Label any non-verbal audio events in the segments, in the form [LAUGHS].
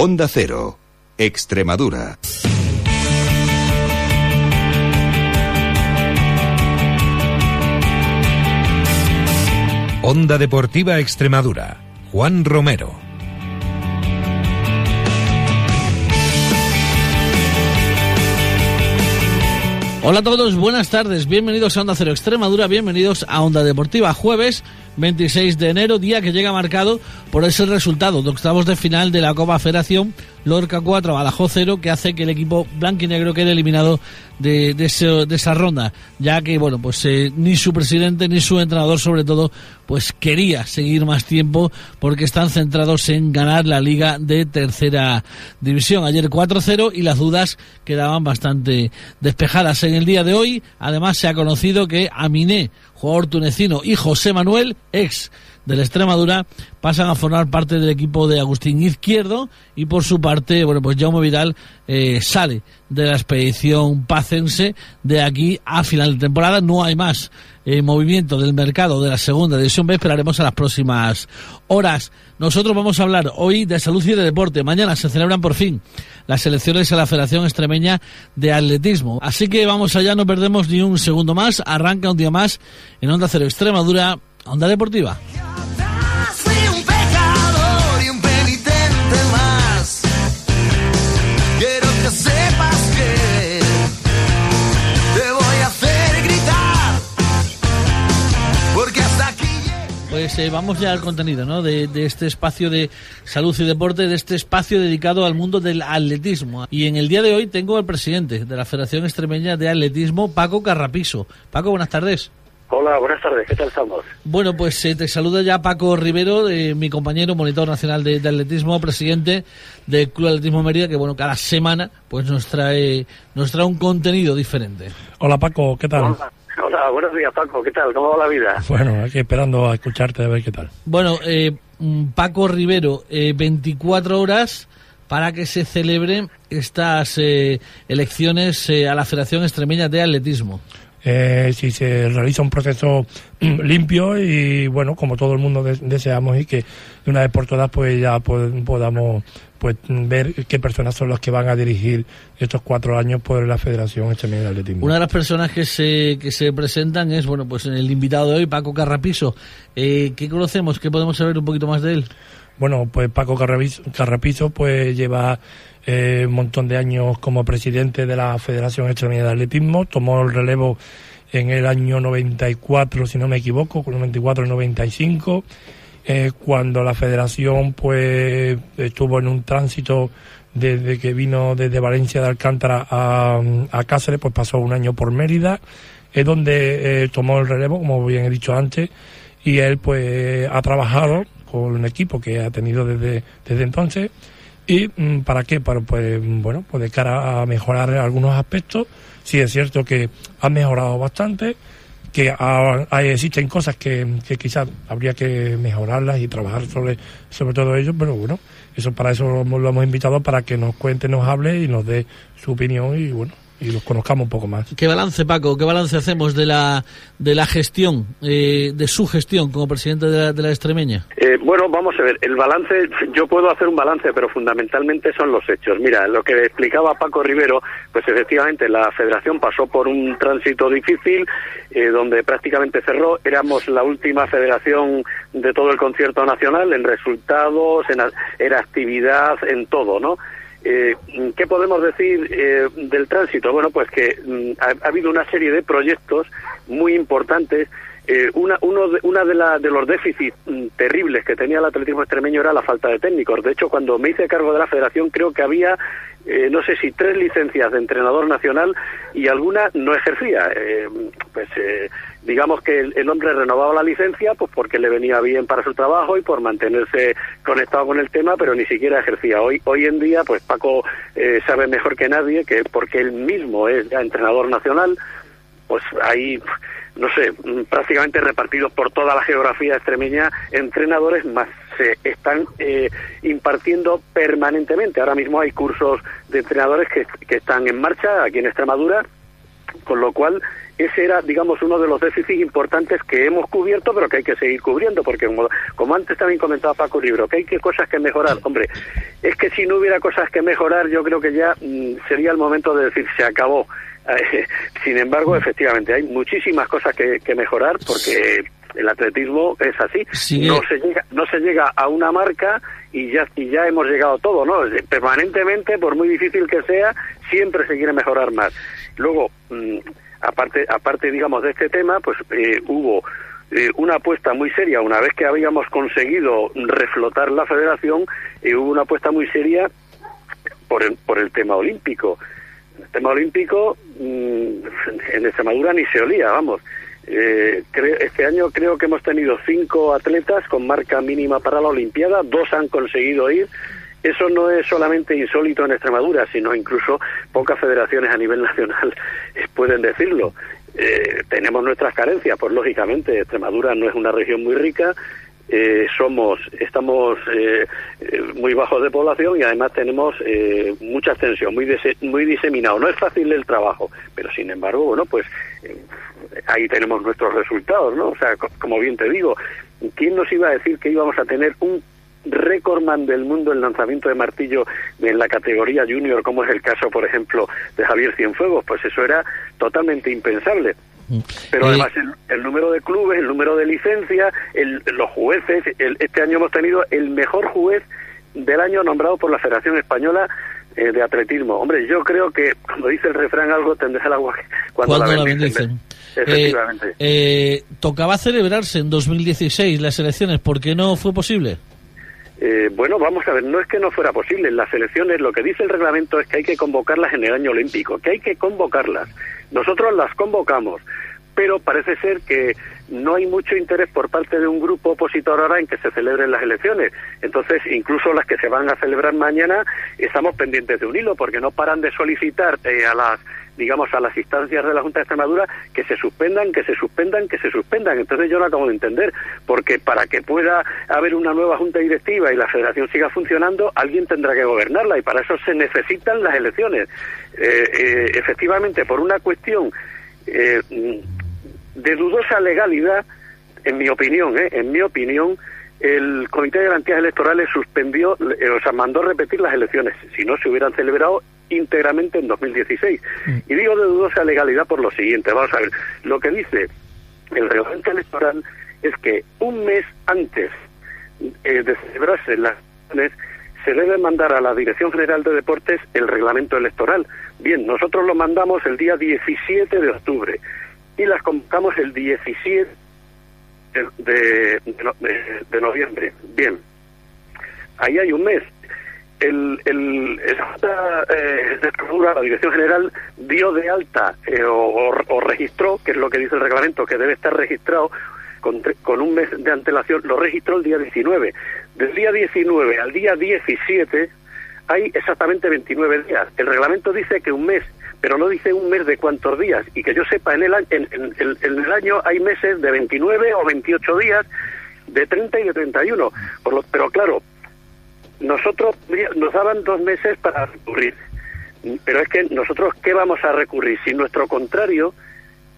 Onda Cero, Extremadura. Onda Deportiva Extremadura. Juan Romero. Hola a todos, buenas tardes, bienvenidos a Onda Cero Extremadura, bienvenidos a Onda Deportiva, jueves 26 de enero, día que llega marcado por ese resultado de octavos de final de la Copa Federación Lorca 4, Badajoz 0, que hace que el equipo blanquinegro quede eliminado de, de, esa ronda, ya que, bueno, pues eh, ni su presidente ni su entrenador, sobre todo, pues quería seguir más tiempo porque están centrados en ganar la liga de tercera división. Ayer 4-0 y las dudas quedaban bastante despejadas. En el día de hoy, además, se ha conocido que Aminé, jugador tunecino, y José Manuel, ex de la Extremadura pasan a formar parte del equipo de Agustín Izquierdo y por su parte, bueno, pues Jaume Vidal eh, sale de la expedición pacense de aquí a final de temporada. No hay más movimiento del mercado de la segunda división B, esperaremos a las próximas horas. Nosotros vamos a hablar hoy de salud y de deporte. Mañana se celebran por fin las elecciones a la Federación Extremeña de Atletismo. Así que vamos allá, no perdemos ni un segundo más. Arranca un día más en Onda Cero Extremadura, Onda Deportiva. Pues eh, vamos ya al contenido ¿no? De, este espacio de salud y deporte, de este espacio dedicado al mundo del atletismo. Y en el día de hoy tengo al presidente de la Federación Extremeña de Atletismo, Paco Carrapiso. Paco, buenas tardes. Hola, buenas tardes, ¿qué tal estamos? Bueno, pues eh, te saluda ya Paco Rivero, eh, mi compañero, monitor nacional de, atletismo, presidente del Club Atletismo Mérida, que bueno, cada semana pues nos trae, nos trae un contenido diferente. Hola Paco, ¿qué tal? Hola, [LAUGHS] buenos días Paco, ¿qué tal? ¿Cómo va la vida? Bueno, aquí esperando a escucharte a ver qué tal. Bueno, eh, mm, Paco Rivero, 24 eh, horas para que se celebren estas eh, elecciones a la Federación Extremeña de Atletismo. si se realiza un proceso limpio y bueno, como todo el mundo deseamos y que de una vez por todas pues ya podamos pues ver qué personas son las que van a dirigir estos cuatro años por la Federación Extremeña de Atletismo. Una de las personas que se, que se presentan es, bueno, pues el invitado de hoy, Paco Carrapiso. Eh, ¿Qué conocemos? ¿Qué podemos saber un poquito más de él? Bueno, pues Paco Carrapiso, pues lleva eh, un montón de años como presidente de la Federación Extremeña de Atletismo, tomó el relevo en el año 94, si no me equivoco, 94-95 eh, cuando la federación pues estuvo en un tránsito desde que vino desde Valencia de Alcántara a, Cáceres, pues pasó un año por Mérida, es donde eh, tomó el relevo, como bien he dicho antes, y él pues ha trabajado con un equipo que ha tenido desde, desde entonces. ¿Y mm, para qué? Para, pues, bueno, pues de cara a mejorar algunos aspectos. Sí es cierto que ha mejorado bastante, que existen cosas que, que, quizás habría que mejorarlas y trabajar sobre, sobre todo ello, pero bueno, eso para eso lo hemos invitado para que nos cuente, nos hable y nos dé su opinión y bueno, y los conozcamos un poco más. ¿Qué balance, Paco? ¿Qué balance hacemos de la, de la gestión, eh, de su gestión como presidente de la, de la extremeña? Eh, bueno, vamos a ver, el balance, yo puedo hacer un balance, pero fundamentalmente son los hechos. Mira, lo que explicaba Paco Rivero, pues efectivamente la federación pasó por un tránsito difícil, eh, donde prácticamente cerró. Éramos la última federación de todo el concierto nacional en resultados, en, en actividad, en todo, ¿no? Eh, ¿Qué podemos decir eh, del tránsito? Bueno, pues que mm, ha, habido una serie de proyectos muy importantes. Eh, una uno de, una de, de los déficits mm, terribles que tenía el atletismo extremeño era la falta de técnicos. De hecho, cuando me hice cargo de la federación, creo que había eh, no sé si tres licencias de entrenador nacional y alguna no ejercía. Eh, pues eh, digamos que el, hombre renovaba la licencia pues porque le venía bien para su trabajo y por mantenerse conectado con el tema, pero ni siquiera ejercía. Hoy hoy en día pues Paco sabe mejor que nadie que porque él mismo es ya entrenador nacional, pues ahí no sé, prácticamente repartidos por toda la geografía extremeña, entrenadores más se están eh, impartiendo permanentemente. Ahora mismo hay cursos de entrenadores que, que están en marcha aquí en Extremadura con lo cual ese era, digamos, uno de los déficits importantes que hemos cubierto, pero que hay que seguir cubriendo, porque como, como antes también comentaba Paco Libro, que hay que cosas que mejorar. Hombre, es que si no hubiera cosas que mejorar, yo creo que ya mm, sería el momento de decir se acabó. [LAUGHS] Sin embargo, efectivamente, hay muchísimas cosas que, que mejorar, porque el atletismo es así. No se llega, no se llega a una marca y ya y ya hemos llegado a todo, ¿no? Permanentemente, por muy difícil que sea, siempre se quiere mejorar más. Luego, mm, aparte, aparte digamos, de este tema, pues eh, hubo eh, una apuesta muy seria, una vez que habíamos conseguido reflotar la federación, eh, hubo una apuesta muy seria por el, por el tema olímpico. El tema olímpico mm, en Extremadura ni se olía, vamos. este año creo que hemos tenido cinco atletas con marca mínima para la Olimpiada, dos han conseguido ir, eso no es solamente insólito en Extremadura, sino incluso pocas federaciones a nivel [LAUGHS] nacional pueden decirlo. Eh, tenemos nuestras carencias, pues lógicamente Extremadura no es una región muy rica, eh, somos estamos eh, muy bajos de población y además tenemos mucha extensión, muy muy diseminado. No es fácil el trabajo, pero sin embargo, bueno, pues ahí tenemos nuestros resultados, ¿no? O sea, como bien te digo, ¿quién nos iba a decir que íbamos a tener un recordman del mundo en lanzamiento de martillo en la categoría junior, como es el caso, por ejemplo, de Javier Cienfuegos, pues eso era totalmente impensable. Pero eh, además el, número de clubes, el número de licencias, los jueces, este año hemos tenido el mejor juez del año nombrado por la Federación Española eh, de Atletismo. Hombre, yo creo que cuando dice el refrán algo tendrás el agua [LAUGHS] cuando, la, bendicen. Efectivamente. Eh, tocaba celebrarse en 2016 las elecciones, ¿por qué no fue posible? Eh, bueno, vamos a ver, no es que no fuera posible. Las elecciones, lo que dice el reglamento es que hay que convocarlas en el año olímpico, que hay que convocarlas. Nosotros las convocamos, pero parece ser que no hay mucho interés por parte de un grupo opositor ahora en que se celebren las elecciones. Entonces, incluso las que se van a celebrar mañana, estamos pendientes de un hilo, porque no paran de solicitar eh, a las digamos, a las instancias de la Junta de Extremadura que se suspendan, que se suspendan, que se suspendan. Entonces yo no acabo de entender, porque para que pueda haber una nueva Junta Directiva y la Federación siga funcionando, alguien tendrá que gobernarla y para eso se necesitan las elecciones. Eh, eh, efectivamente, por una cuestión eh, de dudosa legalidad, en mi opinión, en mi opinión, el Comité de Garantías Electorales suspendió, o sea, mandó repetir las elecciones. Si no, se hubieran celebrado íntegramente en 2016. Mm. Y digo de dudosa legalidad por lo siguiente. Vamos a ver, lo que dice el reglamento electoral es que un mes antes eh, de celebrarse las elecciones se debe mandar a la Dirección General de Deportes el reglamento electoral. Bien, nosotros lo mandamos el día 17 de octubre y las convocamos el 17 de, noviembre. Bien, ahí hay un mes el, el, eh, la Dirección General dio de alta eh, o, registró, que es lo que dice el reglamento, que debe estar registrado con un mes de antelación, lo registró el día 19. Del día 19 al día 17 hay exactamente 29 días. El reglamento dice que un mes, pero no dice un mes de cuántos días. Y que yo sepa, en el, en, en, el año hay meses de 29 o 28 días, de 30 y de 31. Por lo, pero claro, nosotros nos daban dos meses para recurrir, pero es que nosotros qué vamos a recurrir si nuestro contrario,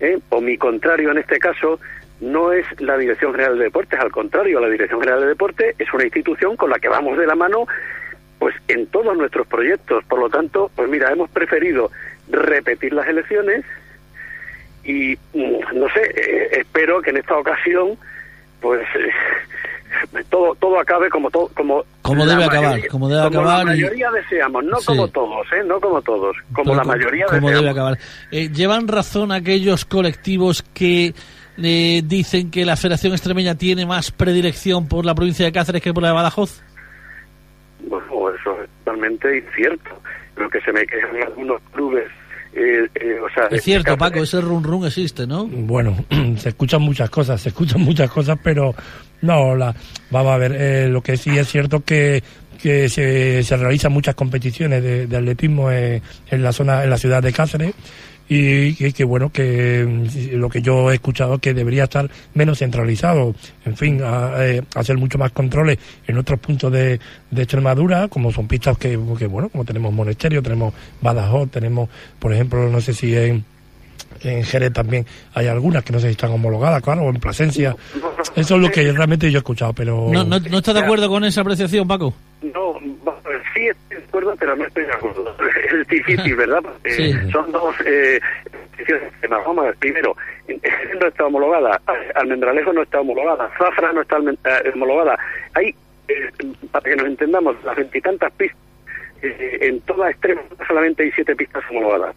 eh, o mi contrario en este caso, no es la Dirección General de Deportes, al contrario, la Dirección General de Deportes es una institución con la que vamos de la mano pues en todos nuestros proyectos. Por lo tanto, pues mira, hemos preferido repetir las elecciones y mm, no sé, eh, espero que en esta ocasión pues eh, todo todo acabe como todo como como debe acabar como debe acabar la mayoría deseamos no como todos eh no como todos como la mayoría como debe acabar. Eh, llevan razón aquellos colectivos que eh, dicen que la Federación Extremeña tiene más predilección por la provincia de Cáceres que por la de Badajoz bueno eso es totalmente incierto. Lo que se me quejan algunos clubes eh, eh, es cierto, Paco, ese run run existe, ¿no? Bueno, [CLEARS THROAT] se escuchan muchas cosas, se escuchan muchas cosas, pero no, la, vamos a ver, eh, lo que sí es cierto que que se, se realizan muchas competiciones de, de atletismo en, en, la zona, en la ciudad de Cáceres y que, bueno, que mm, lo que yo he escuchado que debería estar menos centralizado, en fin, eh, hacer mucho más controles en otros puntos de, de Extremadura, como son pistas que, que, bueno, como tenemos Monasterio, tenemos Badajoz, tenemos, por ejemplo, no sé si en en Jerez también hay algunas que no sé si están homologadas, claro, o en Plasencia. Eso es lo que realmente yo he escuchado, pero... ¿No, no, no estás de acuerdo con esa apreciación, Paco? No, sí estoy de acuerdo, pero no estoy de acuerdo. [LAUGHS] Es difícil, ¿verdad? [LAUGHS] Porque Sí. Son dos eh, primero, no está homologada, Almendralejo no está homologada, Zafra no está eh, homologada. Hay, eh, para que nos entendamos, las veintitantas pistas, eh, en toda extrema solamente hay siete pistas homologadas.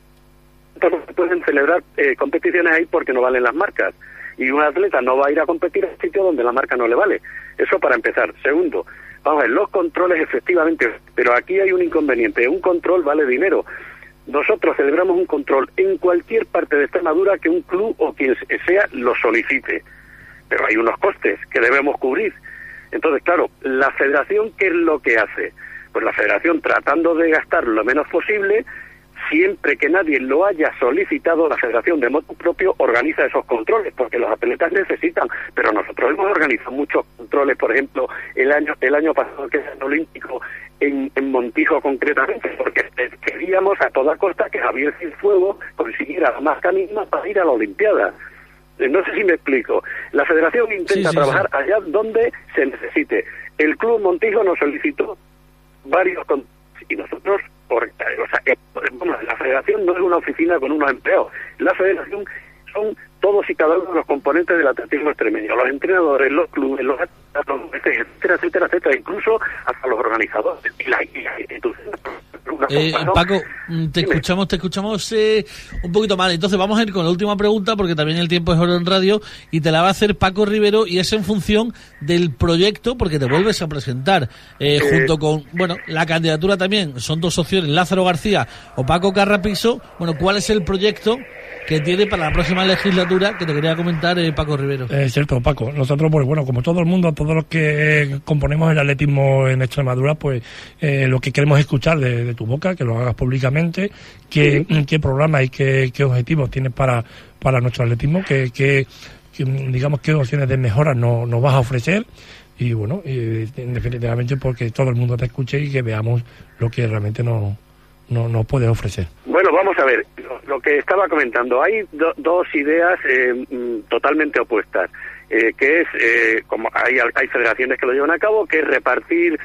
Entonces se pueden celebrar eh, competiciones ahí porque no valen las marcas. Y un atleta no va a ir a competir a un sitio donde la marca no le vale. Eso para empezar. Segundo, vamos a ver, los controles efectivamente, pero aquí hay un inconveniente. Un control vale dinero. Nosotros celebramos un control en cualquier parte de Extremadura que un club o quien sea lo solicite. Pero hay unos costes que debemos cubrir. Entonces, claro, la federación, ¿qué es lo que hace? Pues la federación tratando de gastar lo menos posible, siempre que nadie lo haya solicitado, la Federación de Moto Propio organiza esos controles, porque los atletas necesitan, pero nosotros hemos organizado muchos controles, por ejemplo, el año el año pasado que es el olímpico en, en Montijo concretamente, porque queríamos a toda costa que Javier Cienfuegos consiguiera la marca misma para ir a la Olimpiada. Eh, No sé si me explico. La federación intenta Sí, sí, trabajar allá donde se necesite. El Club Montijo nos solicitó varios con- y nosotros por, o sea, eh, vamos, la federación no es una oficina con unos empleados. La federación son todos y cada uno de los componentes del atletismo extremeño. Los entrenadores los clubes los etcétera etcétera etcétera incluso hasta los organizadores y las y las instituciones Una Eh. Paco, mm, te Dime. escuchamos, te escuchamos eh, un poquito mal. Entonces vamos a ir con la última pregunta porque también el tiempo es oro en radio y te la va a hacer Paco Rivero y es en función del proyecto porque te vuelves a presentar Eh. junto con, bueno, la candidatura también. Son dos opciones, Lázaro García o Paco Carrapiso. Bueno, ¿cuál es el proyecto que tiene para la próxima legislatura que te quería comentar eh, Paco Rivero? Es cierto, Paco. Nosotros, pues bueno, como todo el mundo, todos los que componemos el atletismo en Extremadura, pues eh, lo que queremos escuchar de, de tu boca, que lo hagas públicamente, qué, qué programa y qué, qué objetivos tienes para, para nuestro atletismo, qué, qué, qué, digamos, qué opciones de mejora nos, nos vas a ofrecer. Y bueno, y, definitivamente porque todo el mundo te escuche y que veamos lo que realmente nos, nos, nos puedes ofrecer. Bueno, vamos a ver, lo, que estaba comentando, hay do- dos ideas eh, mm, totalmente opuestas, eh, que es, eh, como hay, hay federaciones que lo llevan a cabo, que es repartir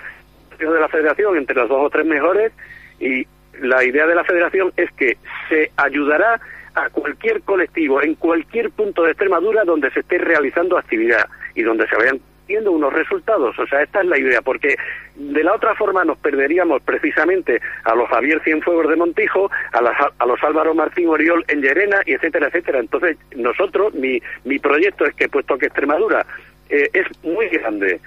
de la federación entre los dos o tres mejores y la idea de la federación es que se ayudará a cualquier colectivo en cualquier punto de Extremadura donde se esté realizando actividad y donde se vayan viendo unos resultados. O sea, esta es la idea, porque de la otra forma nos perderíamos precisamente a los Javier Cienfuegos de Montijo, a, las- a los Álvaro Martín Oriol en Llerena, y etcétera, etcétera. Entonces, nosotros, mi, mi proyecto es que, puesto que Extremadura eh, es muy grande,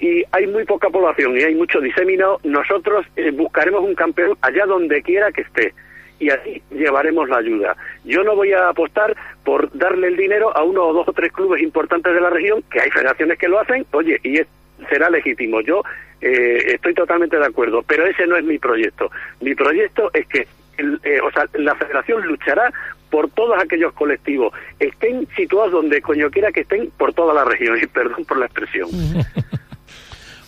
y hay muy poca población y hay mucho diseminado, nosotros eh, buscaremos un campeón allá donde quiera que esté y así llevaremos la ayuda. Yo no voy a apostar por darle el dinero a uno o dos o tres clubes importantes de la región, que hay federaciones que lo hacen, oye, y es- será legítimo. Yo eh, estoy totalmente de acuerdo, pero ese no es mi proyecto. Mi proyecto es que eh, o sea, la federación luchará por todos aquellos colectivos, estén situados donde coño quiera que estén por toda la región, y perdón por la expresión. [LAUGHS]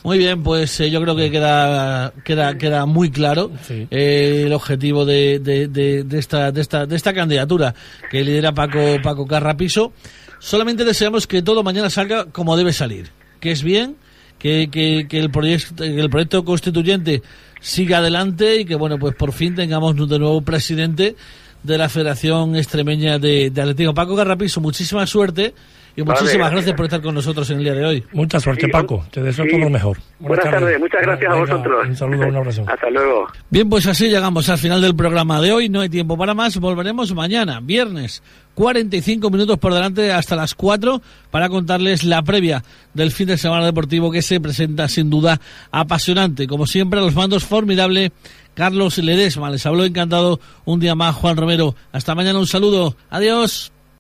Muy bien, pues eh, yo creo que queda queda queda muy claro Sí. eh, el objetivo de, de, de, de esta de esta de esta candidatura que lidera Paco Paco Carrapiso. Solamente deseamos que todo mañana salga como debe salir, que es bien, que, que, que el proyecto que el proyecto constituyente siga adelante y que bueno pues por fin tengamos de nuevo presidente de la Federación Extremeña de, de Atletismo. Paco Carrapiso, muchísima suerte y Vale, muchísimas gracias. gracias por estar con nosotros en el día de hoy. Mucha suerte, Sí, Paco. Te deseo sí. todo lo mejor. Buenas, tardes, muchas gracias a vosotros. Un saludo, un abrazo. Hasta luego. Bien, pues así llegamos al final del programa de hoy. No hay tiempo para más. Volveremos mañana, viernes. 45 minutos por delante hasta las 4 para contarles la previa del fin de semana deportivo que se presenta sin duda apasionante. Como siempre, a los mandos formidable Carlos Ledesma. Les habló encantado un día más Juan Romero. Hasta mañana, un saludo. Adiós.